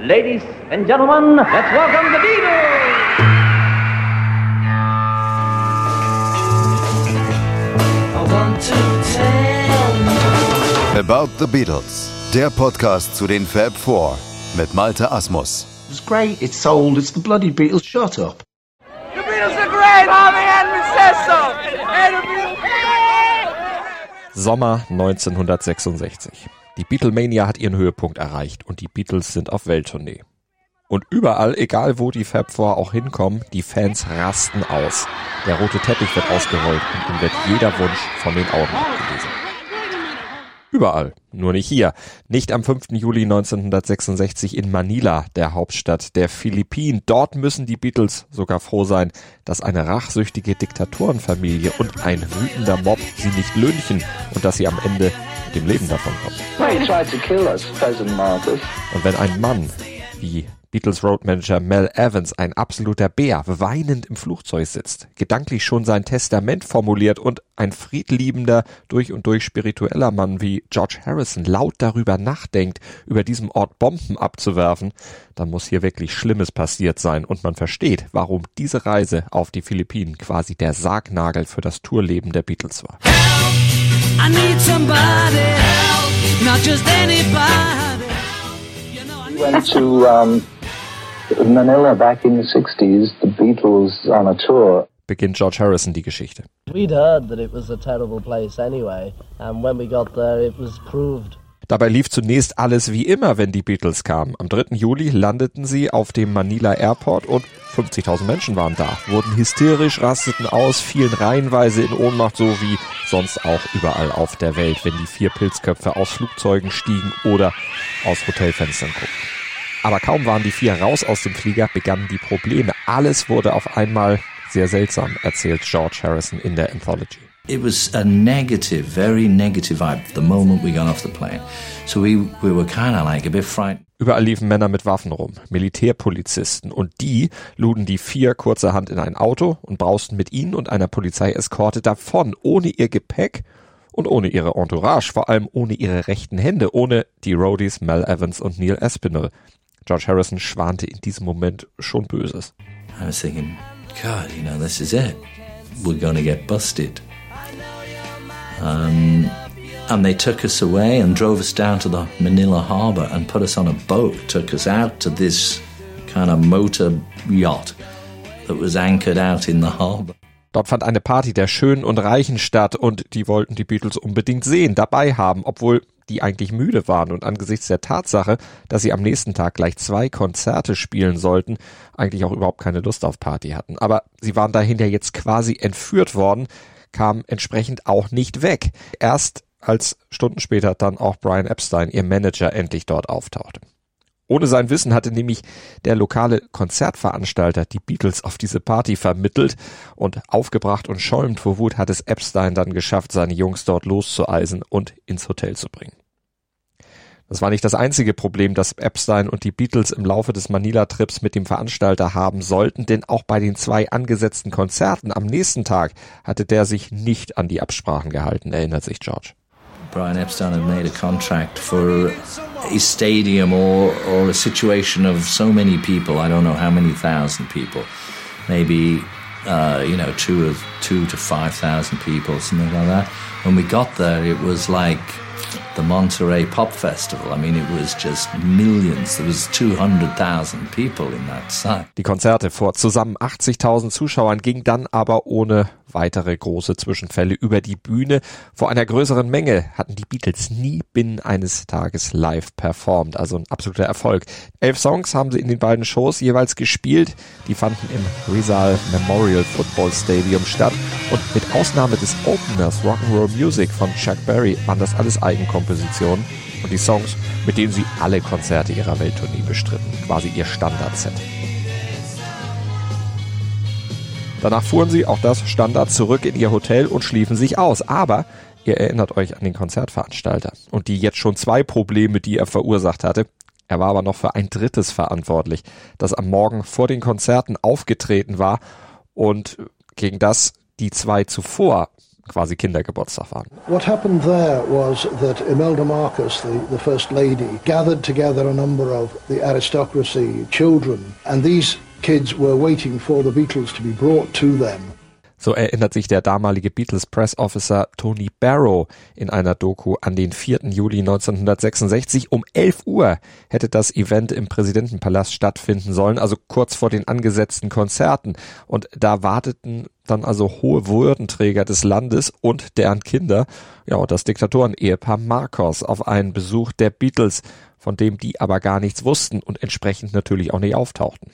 Ladies and gentlemen, let's welcome the Beatles! About the Beatles, der Podcast zu den Fab Four mit Malte Asmus. It's great, it's sold, it's the bloody Beatles, shut up. The Beatles are great, Harvey Henry says so. Hey, the Beatles Sommer 1966. Die Beatlemania hat ihren Höhepunkt erreicht und die Beatles sind auf Welttournee. Und überall, egal wo die Fab Four auch hinkommen, die Fans rasten aus. Der rote Teppich wird ausgerollt und ihm wird jeder Wunsch von den Augen abgelesen. Überall, nur nicht hier. Nicht am 5. Juli 1966 in Manila, der Hauptstadt der Philippinen. Dort müssen die Beatles sogar froh sein, dass eine rachsüchtige Diktatorenfamilie und ein wütender Mob sie nicht lünchen und dass sie am Ende mit dem Leben davonkommen. Und wenn ein Mann wie Beatles Roadmanager Mel Evans, ein absoluter Bär, weinend im Flugzeug sitzt, gedanklich schon sein Testament formuliert und ein friedliebender, durch und durch spiritueller Mann wie George Harrison laut darüber nachdenkt, über diesem Ort Bomben abzuwerfen, dann muss hier wirklich Schlimmes passiert sein und man versteht, warum diese Reise auf die Philippinen quasi der Sargnagel für das Tourleben der Beatles war. Help, Manila back in the 60s, the Beatles on a tour. Beginnt George Harrison die Geschichte. We'd heard that it was a terrible place anyway, and when we got there, it was proved. Dabei lief zunächst alles wie immer, wenn die Beatles kamen. Am 3. Juli landeten sie auf dem Manila Airport und 50.000 Menschen waren da, wurden hysterisch, rasteten aus, fielen reihenweise in Ohnmacht, so wie sonst auch überall auf der Welt, wenn die vier Pilzköpfe aus Flugzeugen stiegen oder aus Hotelfenstern guckten. Aber kaum waren die vier raus aus dem Flieger, begannen die Probleme. Alles wurde auf einmal sehr seltsam, erzählt George Harrison in der Anthology. It was a negative, very negative vibe the moment we got off the plane. So we, we were kind of like a bit frightened. Überall liefen Männer mit Waffen rum, Militärpolizisten, und die luden die vier kurzerhand in ein Auto und brausten mit ihnen und einer Polizeieskorte davon, ohne ihr Gepäck und ohne ihre Entourage, vor allem ohne ihre rechten Hände, ohne die Roadies Mel Evans und Neil Aspinall. George Harrison schwante in diesem Moment schon Böses. I was thinking, God, you know, this is it. We're to get busted. Um, and they took us away and drove us down to the Manila harbor and put us on a boat, took us out to this kind of motor yacht that was anchored out in the harbor. Dort fand eine Party der Schönen und Reichen statt und die wollten die Beatles unbedingt sehen, dabei haben, obwohl die eigentlich müde waren und angesichts der Tatsache, dass sie am nächsten Tag gleich zwei Konzerte spielen sollten, eigentlich auch überhaupt keine Lust auf Party hatten. Aber sie waren dahinter jetzt quasi entführt worden, kamen entsprechend auch nicht weg. Erst als Stunden später dann auch Brian Epstein, ihr Manager, endlich dort auftauchte. Ohne sein Wissen hatte nämlich der lokale Konzertveranstalter die Beatles auf diese Party vermittelt und aufgebracht und schäumend vor Wut hat es Epstein dann geschafft, seine Jungs dort loszueisen und ins Hotel zu bringen. Das war nicht das einzige Problem, das Epstein und die Beatles im Laufe des Manila-Trips mit dem Veranstalter haben sollten, denn auch bei den zwei angesetzten Konzerten am nächsten Tag hatte der sich nicht an die Absprachen gehalten, erinnert sich George. Brian Epstein had made a contract for a stadium or, or a situation of so many people. I don't know how many thousand people. Maybe, uh, you know, two, of, two to five thousand people, something like that. When we got there, it was like the Monterey Pop Festival. I mean, it was just millions. There was 200,000 people in that site. Die Konzerte vor zusammen 80.000 Zuschauern gingen dann aber ohne weitere große Zwischenfälle über die Bühne. Vor einer größeren Menge hatten die Beatles nie binnen eines Tages live performt. Also ein absoluter Erfolg. Elf Songs haben sie in den beiden Shows jeweils gespielt. Die fanden im Rizal Memorial Football Stadium statt. Und mit Ausnahme des Openers Rock'n'Roll Music von Chuck Berry waren das alles Eigenkompositionen. Und die Songs, mit denen sie alle Konzerte ihrer Welttournee bestritten. Quasi ihr Standardset. Danach fuhren sie, auch das Standard, zurück in ihr Hotel und schliefen sich aus. Aber ihr erinnert euch an den Konzertveranstalter und die jetzt schon zwei Probleme, die er verursacht hatte. Er war aber noch für ein drittes verantwortlich, das am Morgen vor den Konzerten aufgetreten war und gegen das die zwei zuvor quasi Kindergeburtstag waren. What happened there was that Imelda Marcus, the, the First Lady, gathered together a number of the aristocracy, children, and these kids were waiting for the Beatles to be brought to them. So erinnert sich der damalige Beatles Press Officer Tony Barrow in einer Doku an den 4. Juli 1966. Um 11 Uhr hätte das Event im Präsidentenpalast stattfinden sollen, also kurz vor den angesetzten Konzerten. Und da warteten dann also hohe Würdenträger des Landes und deren Kinder, ja, und das Diktatoren-Ehepaar Marcos auf einen Besuch der Beatles, von dem die aber gar nichts wussten und entsprechend natürlich auch nicht auftauchten.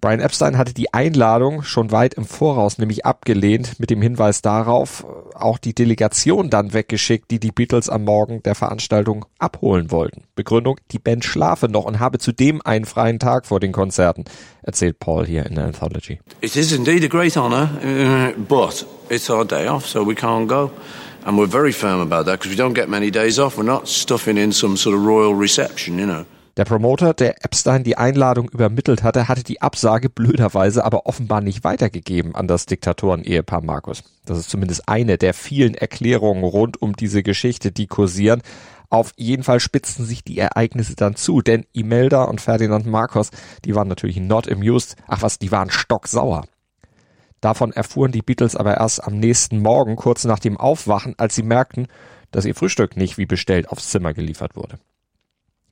Brian Epstein hatte die Einladung schon weit im Voraus nämlich abgelehnt mit dem Hinweis darauf, auch die Delegation dann weggeschickt, die die Beatles am Morgen der Veranstaltung abholen wollten. Begründung, die Band schlafe noch und habe zudem einen freien Tag vor den Konzerten, erzählt Paul hier in der Anthology. It is indeed a great honor, uh, but it's our day off, so we can't go. And we're very firm about that because we don't get many days off. We're not stuffing in some sort of royal reception, you know. Der Promoter, der Epstein die Einladung übermittelt hatte, hatte die Absage blöderweise aber offenbar nicht weitergegeben an das Diktatoren-Ehepaar Markus. Das ist zumindest eine der vielen Erklärungen rund um diese Geschichte, die kursieren. Auf jeden Fall spitzten sich die Ereignisse dann zu, denn Imelda und Ferdinand Marcos, die waren natürlich not amused. Ach was, die waren stocksauer. Davon erfuhren die Beatles aber erst am nächsten Morgen, kurz nach dem Aufwachen, als sie merkten, dass ihr Frühstück nicht wie bestellt aufs Zimmer geliefert wurde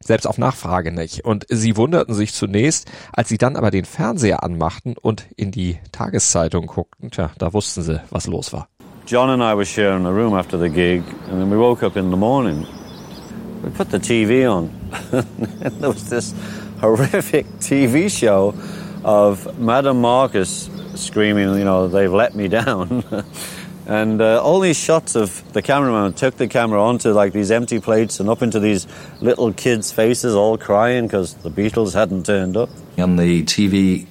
selbst auf Nachfrage nicht. Und sie wunderten sich zunächst, als sie dann aber den Fernseher anmachten und in die Tageszeitung guckten, tja, da wussten sie, was los war. John and I were sharing a room after the gig, and then we woke up in the morning. We put the TV on, and there was this horrific TV show of Madame Marcus screaming, you know, they've let me down. And uh, all these shots of the cameraman took the camera onto like these empty plates and up into these little kids' faces, all crying because the Beatles hadn't turned up. And the TV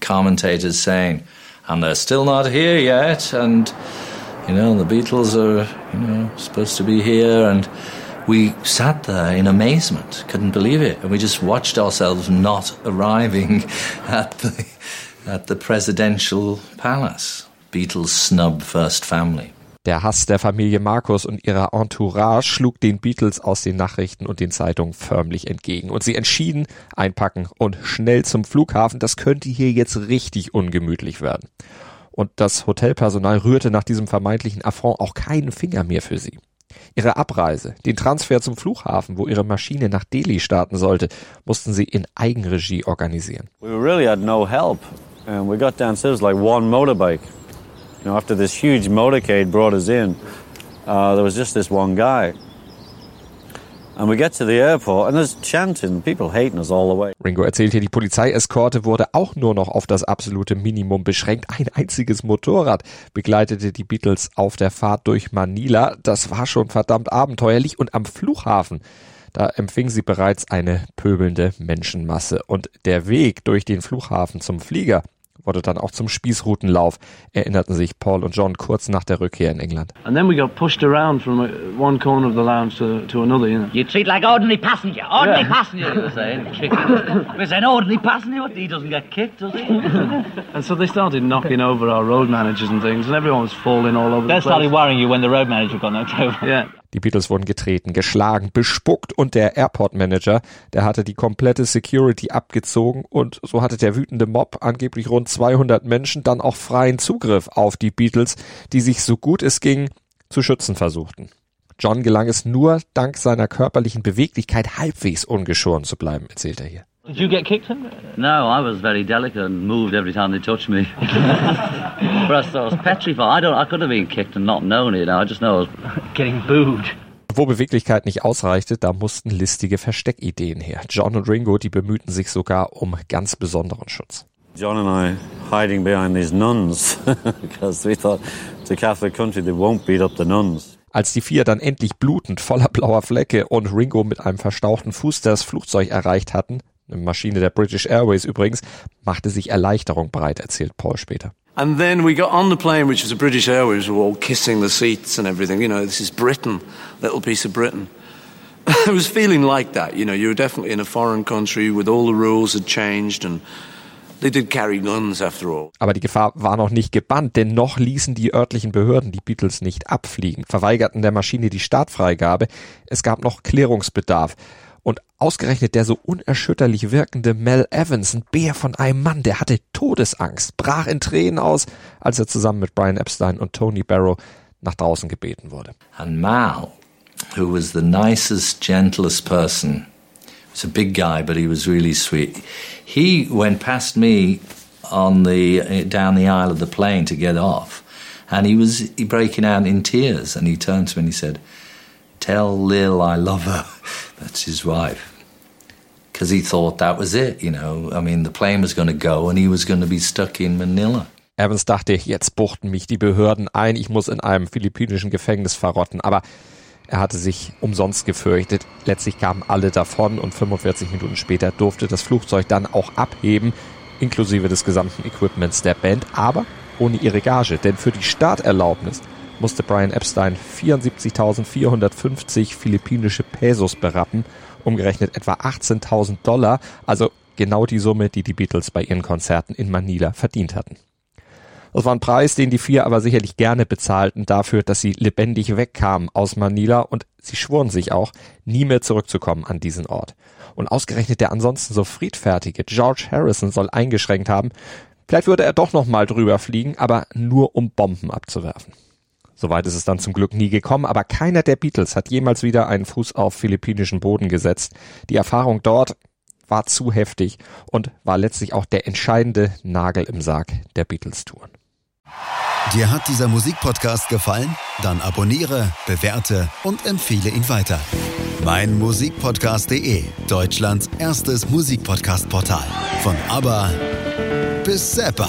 commentators saying, and they're still not here yet, and you know the Beatles are you know supposed to be here, and we sat there in amazement, couldn't believe it, and we just watched ourselves not arriving at the at the presidential palace. Beatles snub First Family. Der Hass der Familie Markus und ihrer Entourage schlug den Beatles aus den Nachrichten und den Zeitungen förmlich entgegen. Und sie entschieden, einpacken und schnell zum Flughafen. Das könnte hier jetzt richtig ungemütlich werden. Und das Hotelpersonal rührte nach diesem vermeintlichen Affront auch keinen Finger mehr für sie. Ihre Abreise, den Transfer zum Flughafen, wo ihre Maschine nach Delhi starten sollte, mussten sie in Eigenregie organisieren. We really had no help. And we got downstairs like one motorbike. You know, after this huge motorcade brought us in, uh, there was just this one guy. And we get to the airport and there's chanting, people hating us all the way. Ringo erzählt hier, die Polizeieskorte wurde auch nur noch auf das absolute Minimum beschränkt. Ein einziges Motorrad begleitete die Beatles auf der Fahrt durch Manila. Das war schon verdammt abenteuerlich und am Flughafen da empfing sie bereits eine pöbelnde Menschenmasse und der Weg durch den Flughafen zum Flieger, wurde dann auch zum Spießrutenlauf, erinnerten sich Paul und John kurz nach der Rückkehr in England. And then we got pushed around from one corner of the lounge to, to another, you know. You treat like ordinary passenger, ordinary yeah. passenger, you were saying. We're saying ordinary passenger, he doesn't get kicked, does he? and so they started knocking over our road managers and things, and everyone was falling all over they the place. They started worrying you when the road manager got knocked over. Yeah. Die Beatles wurden getreten, geschlagen, bespuckt und der Airport Manager, der hatte die komplette Security abgezogen und so hatte der wütende Mob, angeblich rund 200 Menschen, dann auch freien Zugriff auf die Beatles, die sich so gut es ging zu schützen versuchten. John gelang es nur dank seiner körperlichen Beweglichkeit halbwegs ungeschoren zu bleiben, erzählt er hier. Did you get kicked? No, I was very delicate and moved every time they touched me. but I was petrified. I don't. I could have been kicked and not known it. I just know I was getting booed. Wo Beweglichkeit nicht ausreichte, da mussten listige Versteckideen her. John und Ringo, die bemühten sich sogar um ganz besonderen Schutz. John and I hiding behind these nuns because we thought it's a Catholic country, they won't beat up the nuns. Als die vier dann endlich blutend, voller blauer Flecke und Ringo mit einem verstauchten Fuß das Flugzeug erreicht hatten, eine Maschine der British Airways übrigens, machte sich Erleichterung breit, erzählt Paul später. And then we got on the plane, which was a British Airways, we were all kissing the seats and everything. You know, this is Britain, little piece of Britain. I was feeling like that. You know, you were definitely in a foreign country with all the rules had changed and They did carry guns after all. Aber die Gefahr war noch nicht gebannt, denn noch ließen die örtlichen Behörden die Beatles nicht abfliegen, verweigerten der Maschine die Startfreigabe. Es gab noch Klärungsbedarf. Und ausgerechnet der so unerschütterlich wirkende Mel Evans, ein Bär von einem Mann, der hatte Todesangst, brach in Tränen aus, als er zusammen mit Brian Epstein und Tony Barrow nach draußen gebeten wurde. And Mal, who was the nicest, gentlest person, was a big guy, but he was really sweet. He went past me on the down the aisle of the plane to get off, and he was breaking out in tears. And he turned to me and he said, "Tell Lil I love her." That's his wife. Because he thought that was it, you know. I mean, the plane was going to go and he was going to be stuck in Manila. Evans dachte, jetzt buchten mich die Behörden ein, ich muss in einem philippinischen Gefängnis verrotten. Aber er hatte sich umsonst gefürchtet. Letztlich kamen alle davon und 45 Minuten später durfte das Flugzeug dann auch abheben, inklusive des gesamten Equipments der Band, aber ohne ihre Gage. Denn für die Starterlaubnis musste Brian Epstein 74.450 philippinische Pesos berappen, umgerechnet etwa 18.000 Dollar, also genau die Summe, die die Beatles bei ihren Konzerten in Manila verdient hatten. Das war ein Preis, den die vier aber sicherlich gerne bezahlten dafür, dass sie lebendig wegkamen aus Manila und sie schworen sich auch, nie mehr zurückzukommen an diesen Ort. Und ausgerechnet der ansonsten so friedfertige George Harrison soll eingeschränkt haben, vielleicht würde er doch nochmal drüber fliegen, aber nur um Bomben abzuwerfen. Soweit ist es dann zum Glück nie gekommen, aber keiner der Beatles hat jemals wieder einen Fuß auf philippinischen Boden gesetzt. Die Erfahrung dort war zu heftig und war letztlich auch der entscheidende Nagel im Sarg der Beatles-Touren. Dir hat dieser Musikpodcast gefallen? Dann abonniere, bewerte und empfehle ihn weiter. Mein Musikpodcast.de, Deutschlands erstes Musikpodcast-Portal. Von ABBA bis Zappa.